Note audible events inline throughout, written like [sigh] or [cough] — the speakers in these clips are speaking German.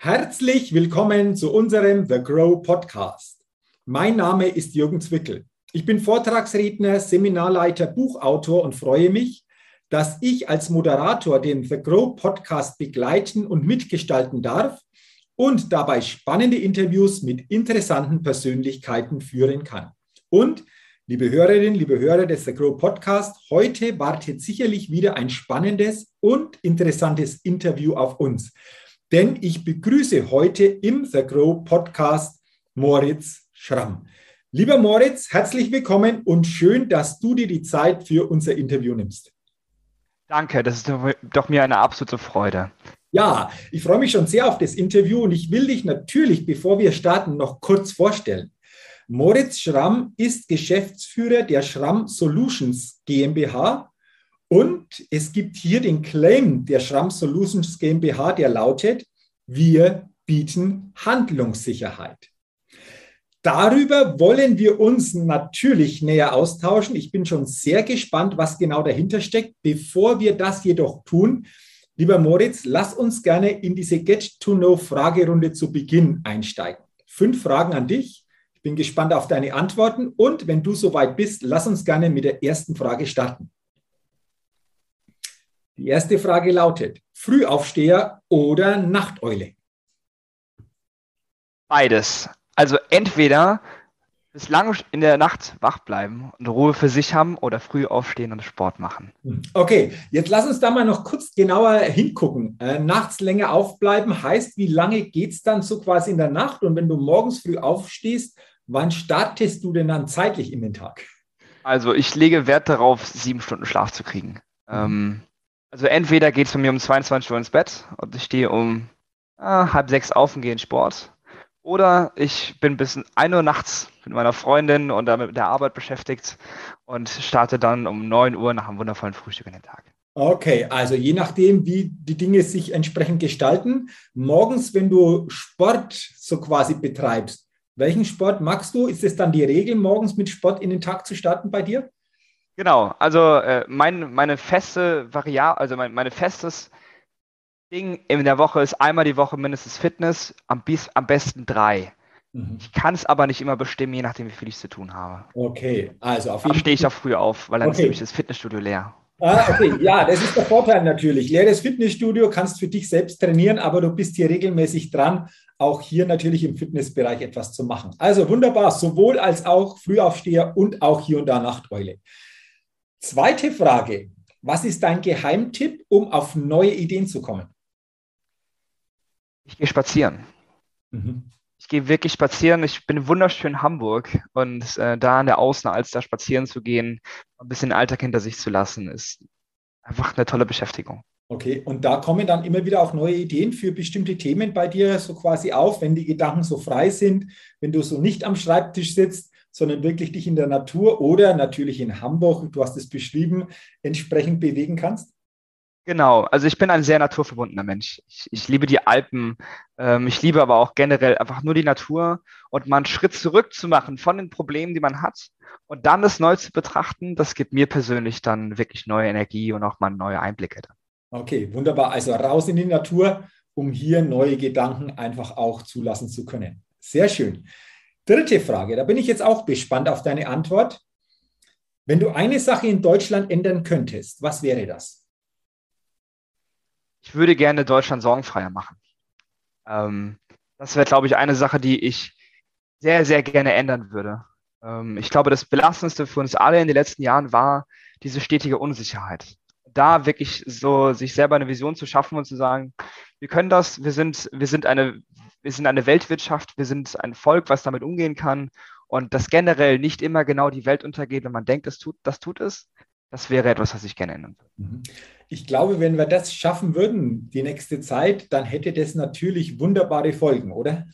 Herzlich willkommen zu unserem The Grow Podcast. Mein Name ist Jürgen Zwickel. Ich bin Vortragsredner, Seminarleiter, Buchautor und freue mich, dass ich als Moderator den The Grow Podcast begleiten und mitgestalten darf und dabei spannende Interviews mit interessanten Persönlichkeiten führen kann. Und liebe Hörerinnen, liebe Hörer des The Grow Podcast, heute wartet sicherlich wieder ein spannendes und interessantes Interview auf uns denn ich begrüße heute im The Grow Podcast Moritz Schramm. Lieber Moritz, herzlich willkommen und schön, dass du dir die Zeit für unser Interview nimmst. Danke, das ist doch mir eine absolute Freude. Ja, ich freue mich schon sehr auf das Interview und ich will dich natürlich, bevor wir starten, noch kurz vorstellen. Moritz Schramm ist Geschäftsführer der Schramm Solutions GmbH und es gibt hier den Claim der Schramm Solutions GmbH, der lautet, wir bieten Handlungssicherheit. Darüber wollen wir uns natürlich näher austauschen. Ich bin schon sehr gespannt, was genau dahinter steckt. Bevor wir das jedoch tun, lieber Moritz, lass uns gerne in diese Get-to-Know-Fragerunde zu Beginn einsteigen. Fünf Fragen an dich. Ich bin gespannt auf deine Antworten und wenn du soweit bist, lass uns gerne mit der ersten Frage starten. Die erste Frage lautet, Frühaufsteher oder Nachteule? Beides. Also entweder bis lange in der Nacht wach bleiben und Ruhe für sich haben oder früh aufstehen und Sport machen. Okay, jetzt lass uns da mal noch kurz genauer hingucken. Äh, nachts länger aufbleiben heißt, wie lange geht es dann so quasi in der Nacht? Und wenn du morgens früh aufstehst, wann startest du denn dann zeitlich in den Tag? Also ich lege Wert darauf, sieben Stunden Schlaf zu kriegen. Ähm, also entweder geht es bei mir um 22 Uhr ins Bett und ich stehe um äh, halb sechs auf und gehe in Sport. Oder ich bin bis 1 Uhr nachts mit meiner Freundin und mit der Arbeit beschäftigt und starte dann um 9 Uhr nach einem wundervollen Frühstück in den Tag. Okay, also je nachdem, wie die Dinge sich entsprechend gestalten. Morgens, wenn du Sport so quasi betreibst, welchen Sport magst du? Ist es dann die Regel, morgens mit Sport in den Tag zu starten bei dir? Genau, also äh, mein, meine feste Variable, also mein meine festes Ding in der Woche ist einmal die Woche mindestens Fitness, am, am besten drei. Mhm. Ich kann es aber nicht immer bestimmen, je nachdem, wie viel ich zu tun habe. Okay, also auf jeden Fall. stehe ich auch früh auf, weil dann okay. ist nämlich das Fitnessstudio leer. Ah, okay, ja, das ist der Vorteil natürlich. Leeres Fitnessstudio kannst für dich selbst trainieren, aber du bist hier regelmäßig dran, auch hier natürlich im Fitnessbereich etwas zu machen. Also wunderbar, sowohl als auch Frühaufsteher und auch hier und da Nachteule. Zweite Frage. Was ist dein Geheimtipp, um auf neue Ideen zu kommen? Ich gehe spazieren. Mhm. Ich gehe wirklich spazieren. Ich bin wunderschön in Hamburg und äh, da an der Außenalster spazieren zu gehen, ein bisschen Alltag hinter sich zu lassen, ist einfach eine tolle Beschäftigung. Okay, und da kommen dann immer wieder auch neue Ideen für bestimmte Themen bei dir so quasi auf, wenn die Gedanken so frei sind, wenn du so nicht am Schreibtisch sitzt, sondern wirklich dich in der Natur oder natürlich in Hamburg, du hast es beschrieben, entsprechend bewegen kannst? Genau, also ich bin ein sehr naturverbundener Mensch. Ich, ich liebe die Alpen, ähm, ich liebe aber auch generell einfach nur die Natur und mal einen Schritt zurück zu machen von den Problemen, die man hat und dann das neu zu betrachten, das gibt mir persönlich dann wirklich neue Energie und auch mal neue Einblicke. Okay, wunderbar. Also raus in die Natur, um hier neue Gedanken einfach auch zulassen zu können. Sehr schön. Dritte Frage, da bin ich jetzt auch gespannt auf deine Antwort. Wenn du eine Sache in Deutschland ändern könntest, was wäre das? Ich würde gerne Deutschland sorgenfreier machen. Ähm, das wäre, glaube ich, eine Sache, die ich sehr, sehr gerne ändern würde. Ähm, ich glaube, das Belastendste für uns alle in den letzten Jahren war diese stetige Unsicherheit. Da wirklich so sich selber eine Vision zu schaffen und zu sagen, wir können das, wir sind, wir sind eine wir sind eine Weltwirtschaft, wir sind ein Volk, was damit umgehen kann und dass generell nicht immer genau die Welt untergeht, wenn man denkt, das tut, das tut es, das wäre etwas, was ich gerne ändern würde. Mhm. Ich glaube, wenn wir das schaffen würden, die nächste Zeit, dann hätte das natürlich wunderbare Folgen, oder?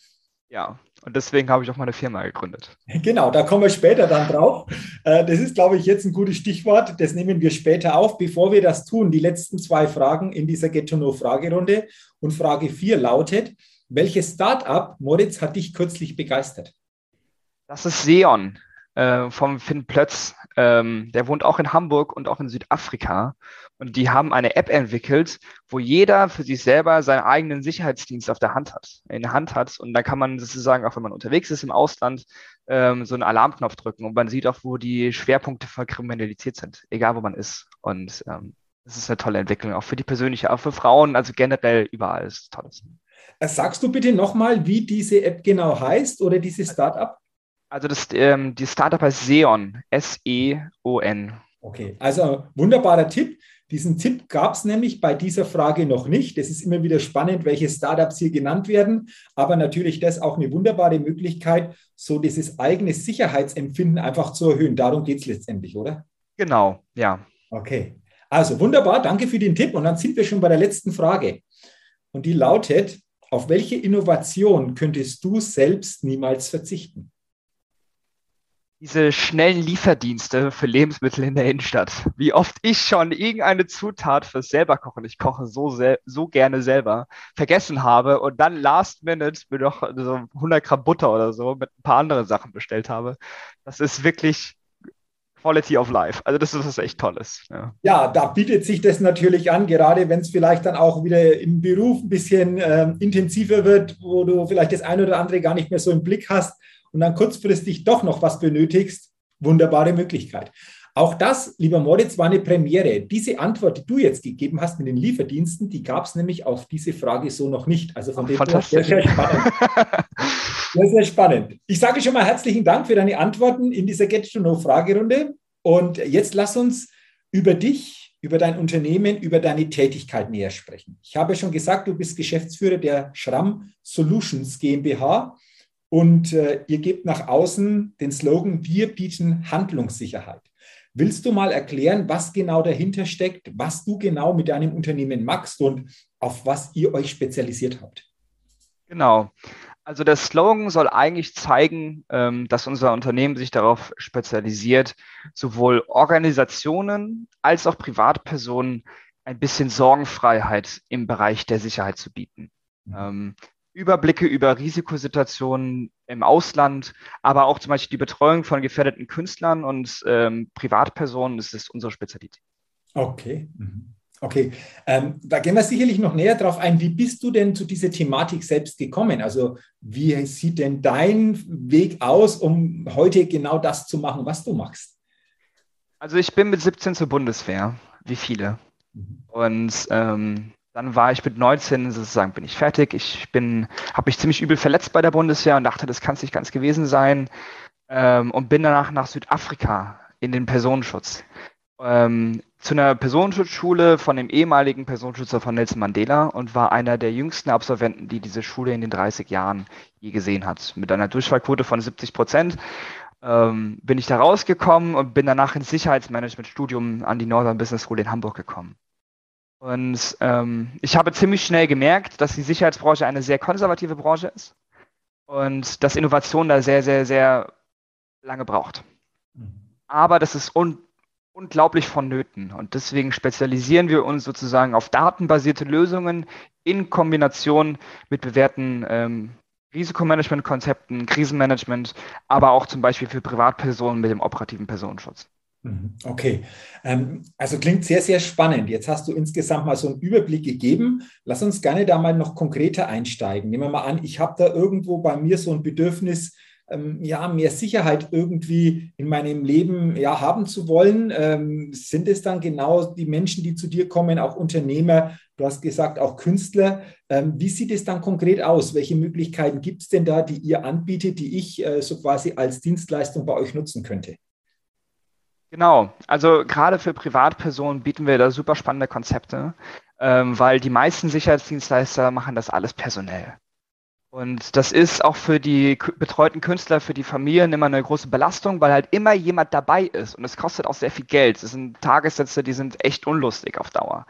Ja, und deswegen habe ich auch meine Firma gegründet. [laughs] Genau, da kommen wir später dann drauf. Äh, das ist, glaube ich, jetzt ein gutes Stichwort. Das nehmen wir später auf. Bevor wir das tun, die letzten zwei Fragen in dieser Get to Know Fragerunde. Und Frage 4 lautet, welches Startup, Moritz, hat dich kürzlich begeistert? Das ist Seon. äh, vom Finn Plötz. Ähm, der wohnt auch in Hamburg und auch in Südafrika. Und die haben eine App entwickelt, wo jeder für sich selber seinen eigenen Sicherheitsdienst auf der Hand hat, in der Hand hat. Und da kann man sozusagen, auch wenn man unterwegs ist im Ausland, ähm, so einen Alarmknopf drücken. Und man sieht auch, wo die Schwerpunkte von Kriminalität sind, egal wo man ist. Und ähm, das ist eine tolle Entwicklung, auch für die persönliche, auch für Frauen, also generell überall ist es tolles. Äh, sagst du bitte nochmal, wie diese App genau heißt oder dieses Startup? Also das, ähm, die Startup heißt Seon, S-E-O-N. Okay, also wunderbarer Tipp. Diesen Tipp gab es nämlich bei dieser Frage noch nicht. Es ist immer wieder spannend, welche Startups hier genannt werden, aber natürlich das auch eine wunderbare Möglichkeit, so dieses eigene Sicherheitsempfinden einfach zu erhöhen. Darum geht es letztendlich, oder? Genau, ja. Okay, also wunderbar, danke für den Tipp. Und dann sind wir schon bei der letzten Frage. Und die lautet, auf welche Innovation könntest du selbst niemals verzichten? diese schnellen Lieferdienste für Lebensmittel in der Innenstadt. Wie oft ich schon irgendeine Zutat fürs selber kochen, ich koche so, so gerne selber, vergessen habe und dann last minute mir noch so 100 Gramm Butter oder so mit ein paar anderen Sachen bestellt habe. Das ist wirklich Quality of Life. Also das ist was echt Tolles. Ja. ja, da bietet sich das natürlich an, gerade wenn es vielleicht dann auch wieder im Beruf ein bisschen äh, intensiver wird, wo du vielleicht das eine oder andere gar nicht mehr so im Blick hast und dann kurzfristig doch noch was benötigst, wunderbare Möglichkeit. Auch das, lieber Moritz, war eine Premiere. Diese Antwort, die du jetzt gegeben hast mit den Lieferdiensten, die gab es nämlich auf diese Frage so noch nicht. Also von dem her sehr, sehr spannend. sehr, sehr spannend. Ich sage schon mal herzlichen Dank für deine Antworten in dieser Get to Know Fragerunde. Und jetzt lass uns über dich, über dein Unternehmen, über deine Tätigkeit näher sprechen. Ich habe schon gesagt, du bist Geschäftsführer der Schramm Solutions GmbH. Und äh, ihr gebt nach außen den Slogan, wir bieten Handlungssicherheit. Willst du mal erklären, was genau dahinter steckt, was du genau mit deinem Unternehmen machst und auf was ihr euch spezialisiert habt? Genau. Also der Slogan soll eigentlich zeigen, ähm, dass unser Unternehmen sich darauf spezialisiert, sowohl Organisationen als auch Privatpersonen ein bisschen Sorgenfreiheit im Bereich der Sicherheit zu bieten. Überblicke über Risikosituationen im Ausland, aber auch zum Beispiel die Betreuung von gefährdeten Künstlern und ähm, Privatpersonen, das ist unsere Spezialität. Okay. Mhm. Okay, ähm, da gehen wir sicherlich noch näher drauf ein. Wie bist du denn zu dieser Thematik selbst gekommen? Also wie sieht denn dein Weg aus, um heute genau das zu machen, was du machst? Also ich bin mit 17 zur Bundeswehr, wie viele. Mhm. Und ähm, dann war ich mit 19 sozusagen bin ich fertig. Ich bin, habe mich ziemlich übel verletzt bei der Bundeswehr und dachte, das kann es nicht ganz gewesen sein. Ähm, und bin danach nach Südafrika in den Personenschutz. Ähm, zu einer Personenschutzschule von dem ehemaligen Personenschützer von Nelson Mandela und war einer der jüngsten Absolventen, die diese Schule in den 30 Jahren je gesehen hat. Mit einer Durchfallquote von 70 Prozent ähm, bin ich da rausgekommen und bin danach ins Sicherheitsmanagement-Studium an die Northern Business School in Hamburg gekommen. Und ähm, ich habe ziemlich schnell gemerkt, dass die Sicherheitsbranche eine sehr konservative Branche ist und dass Innovation da sehr, sehr, sehr lange braucht. Mhm. Aber das ist un unglaublich vonnöten. Und deswegen spezialisieren wir uns sozusagen auf datenbasierte Lösungen in Kombination mit bewährten ähm, Risikomanagement-Konzepten, Krisenmanagement, aber auch zum Beispiel für Privatpersonen mit dem operativen Personenschutz. Mhm. Okay, ähm, also klingt sehr, sehr spannend. Jetzt hast du insgesamt mal so einen Überblick gegeben. Lass uns gerne da mal noch konkreter einsteigen. Nehmen wir mal an, ich habe da irgendwo bei mir so ein Bedürfnis, ähm, ja, mehr Sicherheit irgendwie in meinem Leben ja, haben zu wollen. Ähm, sind es dann genau die Menschen, die zu dir kommen, auch Unternehmer, du hast gesagt, auch Künstler? wie sieht es dann konkret aus? Welche Möglichkeiten gibt es denn da, die ihr anbietet, die ich äh, so quasi als Dienstleistung bei euch nutzen könnte? Genau, also gerade für Privatpersonen bieten wir da super spannende Konzepte, ähm, weil die meisten Sicherheitsdienstleister machen das alles personell. Und das ist auch für die betreuten Künstler, für die Familien immer eine große Belastung, weil halt immer jemand dabei ist. Und es kostet auch sehr viel Geld. Das sind Tagessätze, die sind echt unlustig auf Dauer.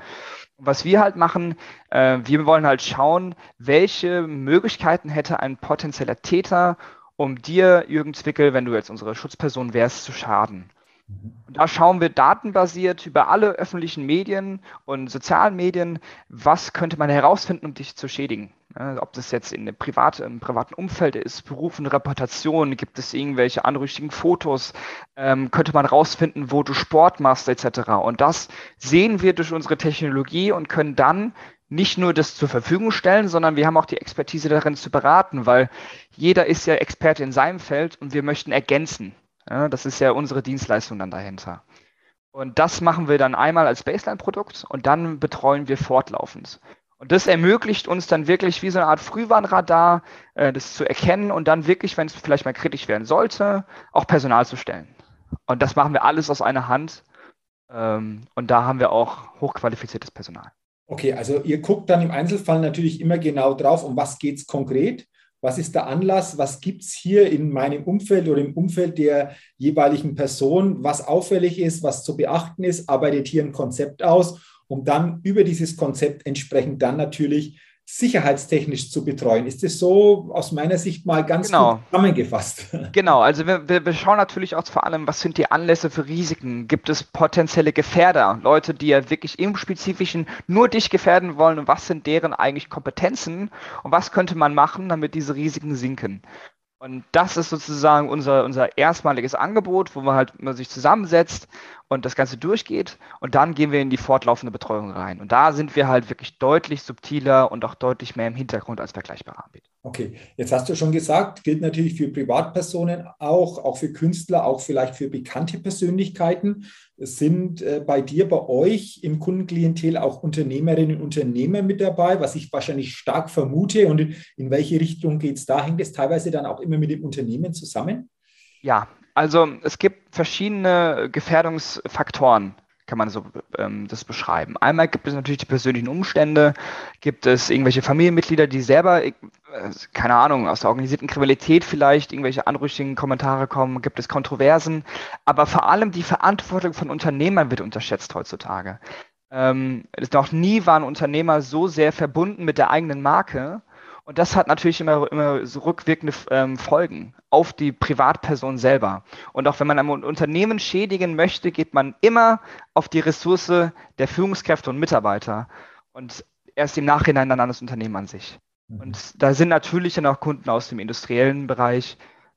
Und was wir halt machen, äh, wir wollen halt schauen, welche Möglichkeiten hätte ein potenzieller Täter, um dir, Jürgen Zwickel, wenn du jetzt unsere Schutzperson wärst, zu schaden. Und da schauen wir datenbasiert über alle öffentlichen Medien und sozialen Medien, was könnte man herausfinden, um dich zu schädigen. Ja, ob das jetzt in Privat, im privaten Umfeld ist, Beruf und Reputation, gibt es irgendwelche anrüchigen Fotos, ähm, könnte man herausfinden, wo du Sport machst, etc. Und das sehen wir durch unsere Technologie und können dann nicht nur das zur Verfügung stellen, sondern wir haben auch die Expertise darin zu beraten, weil jeder ist ja Experte in seinem Feld und wir möchten ergänzen. Ja, das ist ja unsere Dienstleistung dann dahinter. Und das machen wir dann einmal als Baseline-Produkt und dann betreuen wir fortlaufend. Und das ermöglicht uns dann wirklich wie so eine Art Frühwarnradar, äh, das zu erkennen und dann wirklich, wenn es vielleicht mal kritisch werden sollte, auch Personal zu stellen. Und das machen wir alles aus einer Hand. Ähm, und da haben wir auch hochqualifiziertes Personal. Okay, also ihr guckt dann im Einzelfall natürlich immer genau drauf, um was geht es konkret was ist der Anlass, was gibt es hier in meinem Umfeld oder im Umfeld der jeweiligen Person, was auffällig ist, was zu beachten ist, arbeitet hier ein Konzept aus, um dann über dieses Konzept entsprechend dann natürlich sicherheitstechnisch zu betreuen. Ist das so aus meiner Sicht mal ganz genau. zusammengefasst? [laughs] Genau, also wir, wir, schauen natürlich auch vor allem, was sind die Anlässe für Risiken? Gibt es potenzielle Gefährder, Leute, die ja wirklich im Spezifischen nur dich gefährden wollen und was sind deren eigentlich Kompetenzen und was könnte man machen, damit diese Risiken sinken? Und das ist sozusagen unser, unser erstmaliges Angebot, wo man halt man sich zusammensetzt und das Ganze durchgeht. Und dann gehen wir in die fortlaufende Betreuung rein. Und da sind wir halt wirklich deutlich subtiler und auch deutlich mehr im Hintergrund als vergleichbare Anbieter. Okay, jetzt hast du schon gesagt, gilt natürlich für Privatpersonen auch, auch für Künstler, auch vielleicht für bekannte Persönlichkeiten. Sind äh, bei dir, bei euch im Kundenklientel auch Unternehmerinnen und Unternehmer mit dabei, was ich wahrscheinlich stark vermute. Und in welche Richtung geht es da? Hängt es teilweise dann auch immer mit dem Unternehmen zusammen? Ja, also es gibt verschiedene Gefährdungsfaktoren, kann man so ähm, das beschreiben. Einmal gibt es natürlich die persönlichen Umstände, gibt es irgendwelche Familienmitglieder, die selber, äh, keine Ahnung, aus der organisierten Kriminalität vielleicht irgendwelche anrüchigen Kommentare kommen, gibt es Kontroversen, aber vor allem die Verantwortung von Unternehmern wird unterschätzt heutzutage. Ähm, noch nie waren Unternehmer so sehr verbunden mit der eigenen Marke und das hat natürlich immer, immer so rückwirkende ähm, Folgen auf die Privatperson selber. Und auch wenn man ein Unternehmen schädigen möchte, geht man immer auf die Ressource der Führungskräfte und Mitarbeiter und erst im Nachhinein dann an das Unternehmen an sich. Mhm. Und da sind natürlich dann auch Kunden aus dem industriellen Bereich,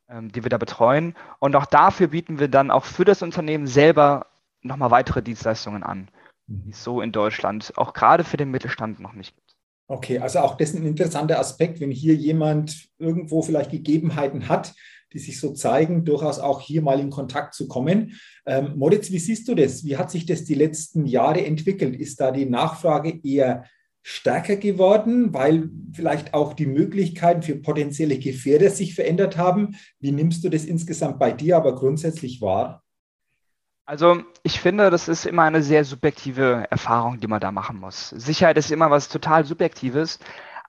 ähm, die wir da betreuen. Und auch dafür bieten wir dann auch für das Unternehmen selber nochmal weitere Dienstleistungen an, mhm. die es so in Deutschland auch gerade für den Mittelstand noch nicht gibt. Okay, also auch das ist ein interessanter Aspekt, wenn hier jemand irgendwo vielleicht Gegebenheiten hat, die sich so zeigen, durchaus auch hier mal in Kontakt zu kommen. Ähm, Moritz, wie siehst du das? Wie hat sich das die letzten Jahre entwickelt? Ist da die Nachfrage eher stärker geworden, weil vielleicht auch die Möglichkeiten für potenzielle Gefährder sich verändert haben? Wie nimmst du das insgesamt bei dir aber grundsätzlich wahr? Also ich finde, das ist immer eine sehr subjektive Erfahrung, die man da machen muss. Sicherheit ist immer was total Subjektives,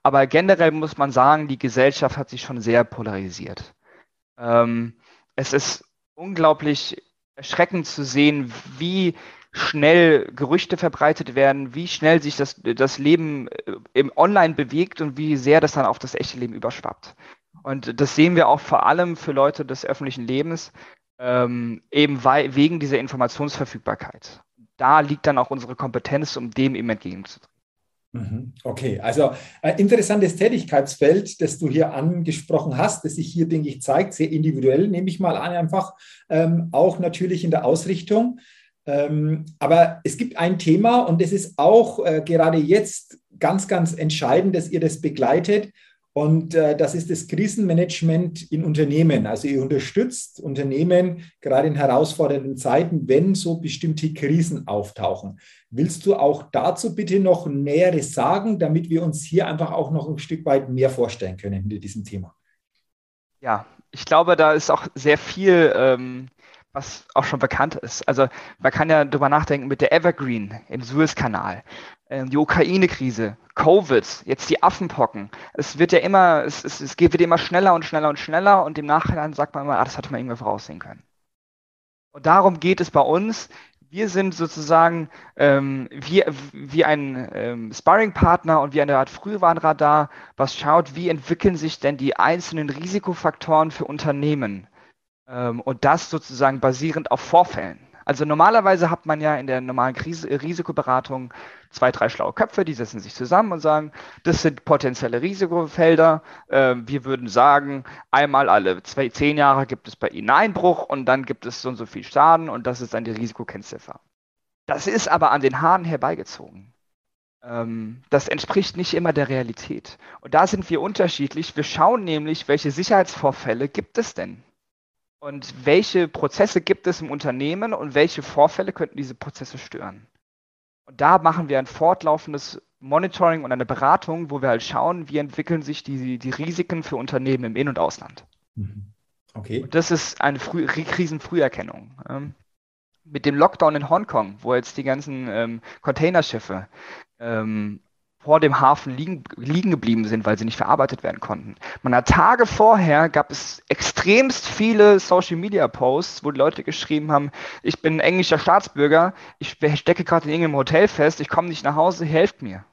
aber generell muss man sagen, die Gesellschaft hat sich schon sehr polarisiert. Ähm, es ist unglaublich erschreckend zu sehen, wie schnell Gerüchte verbreitet werden, wie schnell sich das, das Leben äh, im Online bewegt und wie sehr das dann auf das echte Leben überschwappt. Und das sehen wir auch vor allem für Leute des öffentlichen Lebens, ähm, eben weil, wegen dieser Informationsverfügbarkeit. Da liegt dann auch unsere Kompetenz, um dem eben entgegenzutreten. Mhm. Okay, also ein äh, interessantes Tätigkeitsfeld, das du hier angesprochen hast, das sich hier, denke ich, zeigt, sehr individuell, nehme ich mal an, einfach ähm, auch natürlich in der Ausrichtung. Ähm, aber es gibt ein Thema und das ist auch äh, gerade jetzt ganz, ganz entscheidend, dass ihr das begleitet. Und äh, das ist das Krisenmanagement in Unternehmen. Also ihr unterstützt Unternehmen gerade in herausfordernden Zeiten, wenn so bestimmte Krisen auftauchen. Willst du auch dazu bitte noch Näheres sagen, damit wir uns hier einfach auch noch ein Stück weit mehr vorstellen können hinter diesem Thema? Ja, ich glaube, da ist auch sehr viel, ähm, was auch schon bekannt ist. Also man kann ja darüber nachdenken mit der Evergreen im Suezkanal. Ähm, die Ukraine-Krise, Covid, jetzt die Affenpocken. Es wird ja immer, es, es, es wird immer schneller und schneller und schneller und im Nachhinein sagt man immer, ah, das hätte man irgendwie voraussehen können. Und darum geht es bei uns. Wir sind sozusagen ähm, wie, wie ein ähm, Sparring-Partner und wie eine Art Frühwarnradar, was schaut, wie entwickeln sich denn die einzelnen Risikofaktoren für Unternehmen. Ähm, und das sozusagen basierend auf Vorfällen. Also normalerweise hat man ja in der normalen Krise, Risikoberatung zwei, drei schlaue Köpfe, die setzen sich zusammen und sagen, das sind potenzielle Risikofelder. Äh, wir würden sagen, einmal alle zwei, zehn Jahre gibt es bei Ihnen Einbruch und dann gibt es so und so viel Schaden und das ist dann die Risikokennziffer. Das ist aber an den Haaren herbeigezogen. Ähm, das entspricht nicht immer der Realität. Und da sind wir unterschiedlich. Wir schauen nämlich, welche Sicherheitsvorfälle gibt es denn? Und welche Prozesse gibt es im Unternehmen und welche Vorfälle könnten diese Prozesse stören? Und da machen wir ein fortlaufendes Monitoring und eine Beratung, wo wir halt schauen, wie entwickeln sich die, die Risiken für Unternehmen im In- und Ausland. Mhm. Okay. Und das ist eine Früh Krisenfrüherkennung. Ähm, mit dem Lockdown in Hongkong, wo jetzt die ganzen ähm, Containerschiffe ähm, vor dem Hafen liegen, liegen geblieben sind, weil sie nicht verarbeitet werden konnten. Man hat Tage vorher gab es extremst viele Social Media Posts, wo die Leute geschrieben haben, ich bin englischer Staatsbürger, ich stecke gerade in irgendeinem Hotel fest, ich komme nicht nach Hause, helft mir.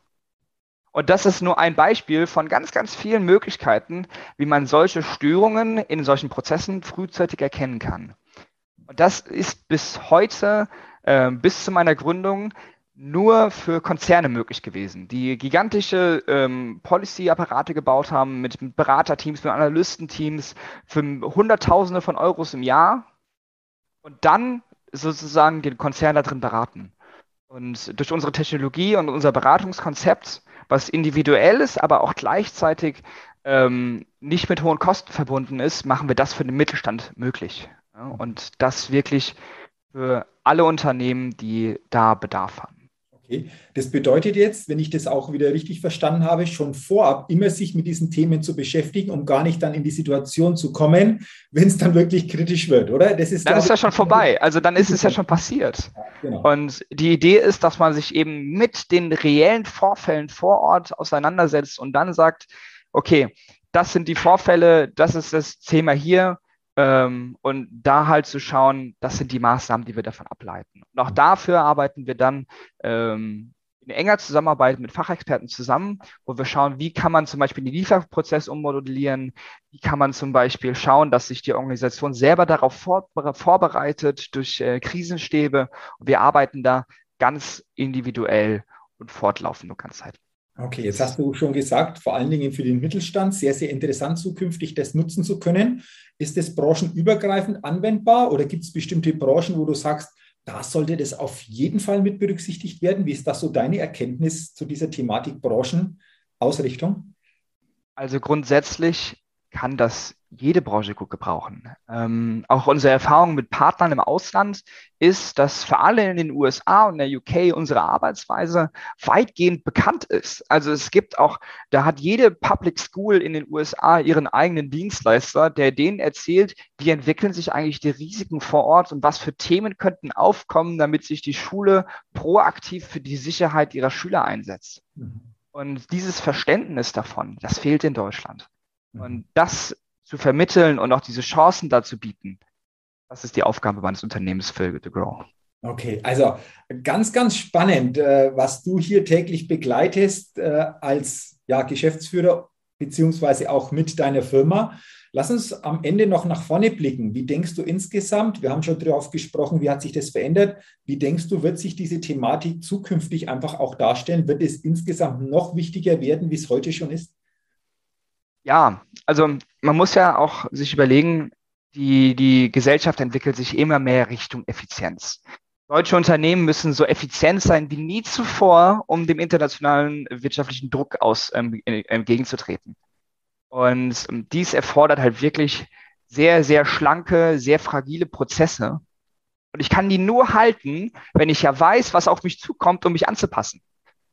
Und das ist nur ein Beispiel von ganz, ganz vielen Möglichkeiten, wie man solche Störungen in solchen Prozessen frühzeitig erkennen kann. Und das ist bis heute, äh, bis zu meiner Gründung, nur für Konzerne möglich gewesen, die gigantische ähm, Policy-Apparate gebaut haben mit, Beraterteams, mit Analystenteams für Hunderttausende von Euros im Jahr und dann sozusagen den Konzern da drin beraten. Und durch unsere Technologie und unser Beratungskonzept, was individuell ist, aber auch gleichzeitig ähm, nicht mit hohen Kosten verbunden ist, machen wir das für den Mittelstand möglich. Ja, und das wirklich für alle Unternehmen, die da Bedarf haben. Okay. Das bedeutet jetzt, wenn ich das auch wieder richtig verstanden habe, schon vorab immer sich mit diesen Themen zu beschäftigen, um gar nicht dann in die Situation zu kommen, wenn es dann wirklich kritisch wird, oder? Das ist dann ist ja schon vorbei. Also dann ist es ja schon passiert. Ja, genau. Und die Idee ist, dass man sich eben mit den reellen Vorfällen vor Ort auseinandersetzt und dann sagt, okay, das sind die Vorfälle, das ist das Thema hier ähm, und da halt zu schauen, das sind die Maßnahmen, die wir davon ableiten. Und auch dafür arbeiten wir dann ähm, in enger Zusammenarbeit mit Fachexperten zusammen, wo wir schauen, wie kann man zum Beispiel den Lieferprozess ummodellieren, wie kann man zum Beispiel schauen, dass sich die Organisation selber darauf vor, vorbereitet durch äh, Krisenstäbe. Und wir arbeiten da ganz individuell und fortlaufend nur ganz Zeit. Okay, jetzt hast du schon gesagt, vor allen Dingen für den Mittelstand sehr, sehr interessant zukünftig das nutzen zu können. Ist das branchenübergreifend anwendbar oder gibt es bestimmte Branchen, wo du sagst, da sollte das auf jeden Fall mit berücksichtigt werden? Wie ist das so deine Erkenntnis zu dieser Thematik Branchenausrichtung? Also grundsätzlich kann das jede Branche gut gebrauchen. Ähm, auch unsere Erfahrung mit Partnern im Ausland ist, dass für alle in den USA und der UK unsere Arbeitsweise weitgehend bekannt ist. Also es gibt auch, da hat jede Public School in den USA ihren eigenen Dienstleister, der denen erzählt, wie entwickeln sich eigentlich die Risiken vor Ort und was für Themen könnten aufkommen, damit sich die Schule proaktiv für die Sicherheit ihrer Schüler einsetzt. Mhm. Und dieses Verständnis davon, das fehlt in Deutschland. Mhm. Und das zu vermitteln und auch diese Chancen dazu bieten, das ist die Aufgabe meines Unternehmens für The Grow. Okay, also ganz, ganz spannend, äh, was du hier täglich begleitest äh, als ja, Geschäftsführer beziehungsweise auch mit deiner Firma. Lass uns am Ende noch nach vorne blicken. Wie denkst du insgesamt? Wir haben schon darauf gesprochen, wie hat sich das verändert? Wie denkst du, wird sich diese Thematik zukünftig einfach auch darstellen? Wird es insgesamt noch wichtiger werden, wie es heute schon ist? Ja, also man muss ja auch sich überlegen, die, die Gesellschaft entwickelt sich immer mehr Richtung Effizienz. Deutsche Unternehmen müssen so effizient sein wie nie zuvor, um dem internationalen wirtschaftlichen Druck aus, ähm, entgegenzutreten. Und ähm, dies erfordert halt wirklich sehr, sehr schlanke, sehr fragile Prozesse. Und ich kann die nur halten, wenn ich ja weiß, was auf mich zukommt, um mich anzupassen.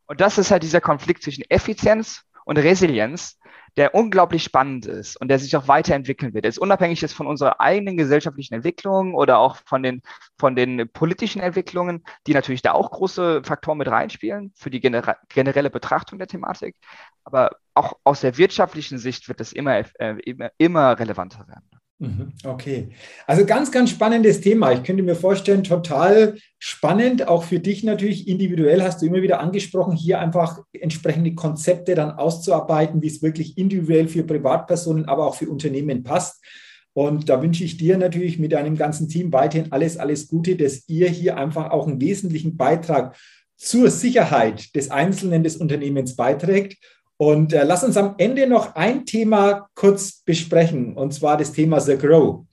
Und das ist halt dieser Konflikt zwischen Effizienz und Resilienz, der unglaublich spannend ist und der sich auch weiterentwickeln wird. Er ist unabhängig ist von unserer eigenen gesellschaftlichen Entwicklung oder auch von den, von den politischen Entwicklungen, die natürlich da auch große Faktoren mit reinspielen für die generelle Betrachtung der Thematik. Aber auch aus der wirtschaftlichen Sicht wird es immer, äh, immer, immer relevanter werden. Mhm, okay, also ganz, ganz spannendes Thema. Ich könnte mir vorstellen, total spannend, auch für dich natürlich individuell, hast du immer wieder angesprochen, hier einfach entsprechende Konzepte dann auszuarbeiten, wie es wirklich individuell für Privatpersonen, aber auch für Unternehmen passt. Und da wünsche ich dir natürlich mit deinem ganzen Team weiterhin alles, alles Gute, dass ihr hier einfach auch einen wesentlichen Beitrag zur Sicherheit des Einzelnen des Unternehmens beiträgt. Und äh, lass uns am Ende noch ein Thema kurz besprechen, und zwar das Thema The Grow.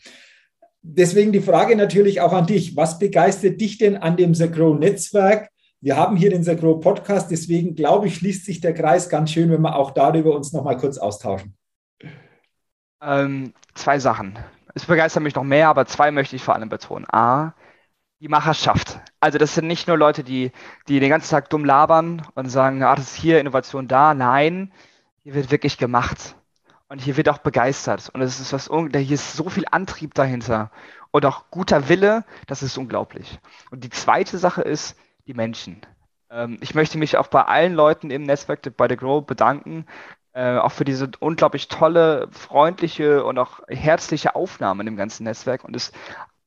Deswegen die Frage natürlich auch an dich. Was begeistert dich denn an dem The Grow Netzwerk? Wir haben hier den The Grow Podcast, deswegen glaube ich, schließt sich der Kreis ganz schön, wenn wir auch darüber uns noch mal kurz austauschen. Ähm, zwei Sachen. Es begeistert mich noch mehr, aber zwei möchte ich vor allem betonen. A, die Macherschaft. Also das sind nicht nur Leute, die, die den ganzen Tag dumm labern und sagen, ah, das ist hier Innovation da. Nein, hier wird wirklich gemacht. Und hier wird auch begeistert. Und es ist was, hier ist so viel Antrieb dahinter. Und auch guter Wille, das ist unglaublich. Und die zweite Sache ist die Menschen. Ähm, ich möchte mich auch bei allen Leuten im Netzwerk bei The Grow bedanken, äh, auch für diese unglaublich tolle, freundliche und auch herzliche Aufnahme in dem ganzen Netzwerk. Und es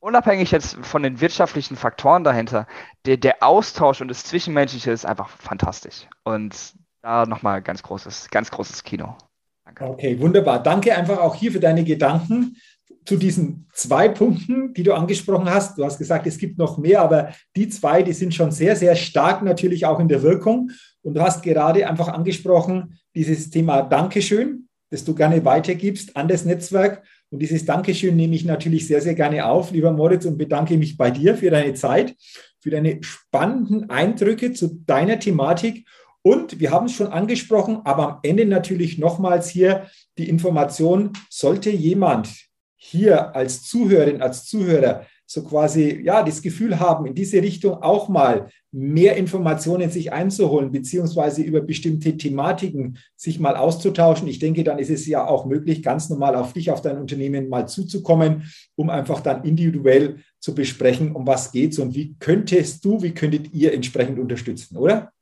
unabhängig jetzt von den wirtschaftlichen Faktoren dahinter, der, der Austausch und das Zwischenmenschliche ist einfach fantastisch. Und da nochmal ganz großes, ganz großes Kino. Danke. Okay, wunderbar. Danke einfach auch hier für deine Gedanken zu diesen zwei Punkten, die du angesprochen hast. Du hast gesagt, es gibt noch mehr, aber die zwei, die sind schon sehr, sehr stark natürlich auch in der Wirkung. Und du hast gerade einfach angesprochen, dieses Thema Dankeschön, das du gerne weitergibst an das Netzwerk. Und dieses Dankeschön nehme ich natürlich sehr, sehr gerne auf, lieber Moritz, und bedanke mich bei dir für deine Zeit, für deine spannenden Eindrücke zu deiner Thematik. Und wir haben es schon angesprochen, aber am Ende natürlich nochmals hier die Information, sollte jemand hier als Zuhörerin, als Zuhörer so quasi ja das Gefühl haben, in diese Richtung auch mal mehr Informationen sich einzuholen, beziehungsweise über bestimmte Thematiken sich mal auszutauschen. Ich denke, dann ist es ja auch möglich, ganz normal auf dich, auf dein Unternehmen mal zuzukommen, um einfach dann individuell zu besprechen, um was geht's und wie könntest du, wie könntet ihr entsprechend unterstützen, oder?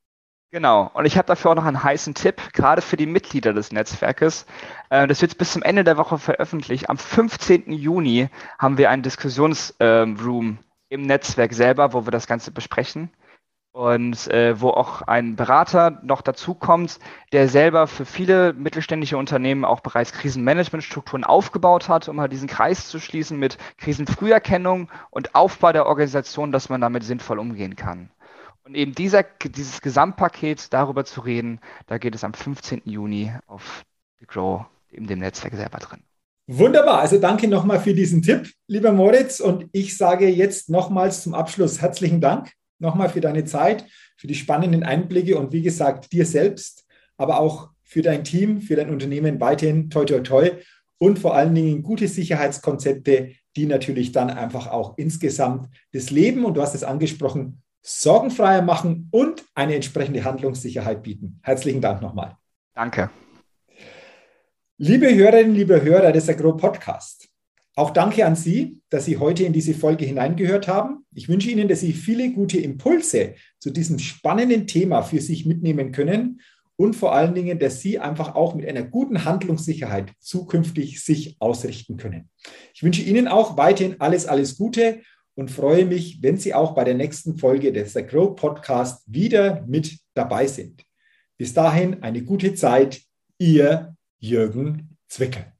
Genau. Und ich habe dafür auch noch einen heißen Tipp, gerade für die Mitglieder des Netzwerkes. Äh, das wird bis zum Ende der Woche veröffentlicht. Am 15. Juni haben wir einen Diskussionsroom im Netzwerk selber, wo wir das Ganze besprechen. Und äh, wo auch ein Berater noch dazu kommt, der selber für viele mittelständische Unternehmen auch bereits Krisenmanagementstrukturen aufgebaut hat, um halt diesen Kreis zu schließen mit Krisenfrüherkennung und Aufbau der Organisation, dass man damit sinnvoll umgehen kann. Und eben dieser, dieses Gesamtpaket darüber zu reden, da geht es am 15. Juni auf The Grow, in dem Netzwerk selber drin. Wunderbar, also danke nochmal für diesen Tipp, lieber Moritz. Und ich sage jetzt nochmals zum Abschluss herzlichen Dank nochmal für deine Zeit, für die spannenden Einblicke und wie gesagt, dir selbst, aber auch für dein Team, für dein Unternehmen weiterhin toi toi toi und vor allen Dingen gute Sicherheitskonzepte, die natürlich dann einfach auch insgesamt das Leben, und du hast es angesprochen, sorgenfreier machen und eine entsprechende Handlungssicherheit bieten. Herzlichen Dank nochmal. Danke. Liebe Hörerinnen, liebe Hörer des Agro Podcast, auch danke an Sie, dass Sie heute in diese Folge hineingehört haben. Ich wünsche Ihnen, dass Sie viele gute Impulse zu diesem spannenden Thema für sich mitnehmen können und vor allen Dingen, dass Sie einfach auch mit einer guten Handlungssicherheit zukünftig sich ausrichten können. Ich wünsche Ihnen auch weiterhin alles, alles Gute und freue mich, wenn Sie auch bei der nächsten Folge des The Grow Podcast wieder mit dabei sind. Bis dahin eine gute Zeit, Ihr Jürgen Zwickel.